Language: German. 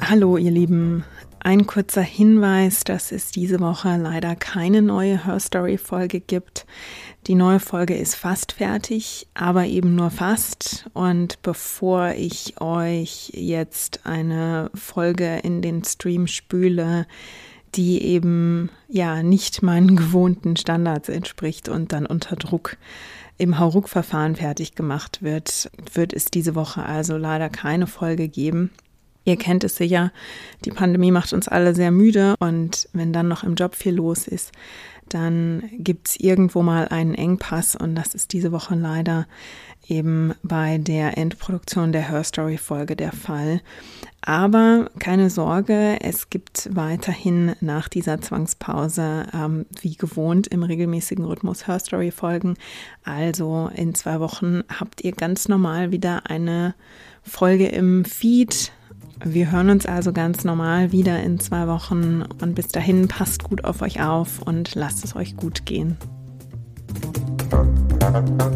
Hallo ihr Lieben, ein kurzer Hinweis, dass es diese Woche leider keine neue hörstory Folge gibt. Die neue Folge ist fast fertig, aber eben nur fast. Und bevor ich euch jetzt eine Folge in den Stream spüle, die eben ja nicht meinen gewohnten Standards entspricht und dann unter Druck im Hauruck-Verfahren fertig gemacht wird, wird es diese Woche also leider keine Folge geben. Ihr kennt es sicher, die Pandemie macht uns alle sehr müde und wenn dann noch im Job viel los ist, dann gibt es irgendwo mal einen Engpass und das ist diese Woche leider eben bei der Endproduktion der Her Story Folge der Fall. Aber keine Sorge, es gibt weiterhin nach dieser Zwangspause ähm, wie gewohnt im regelmäßigen Rhythmus Her Story Folgen. Also in zwei Wochen habt ihr ganz normal wieder eine Folge im Feed wir hören uns also ganz normal wieder in zwei Wochen und bis dahin passt gut auf euch auf und lasst es euch gut gehen. Thank you.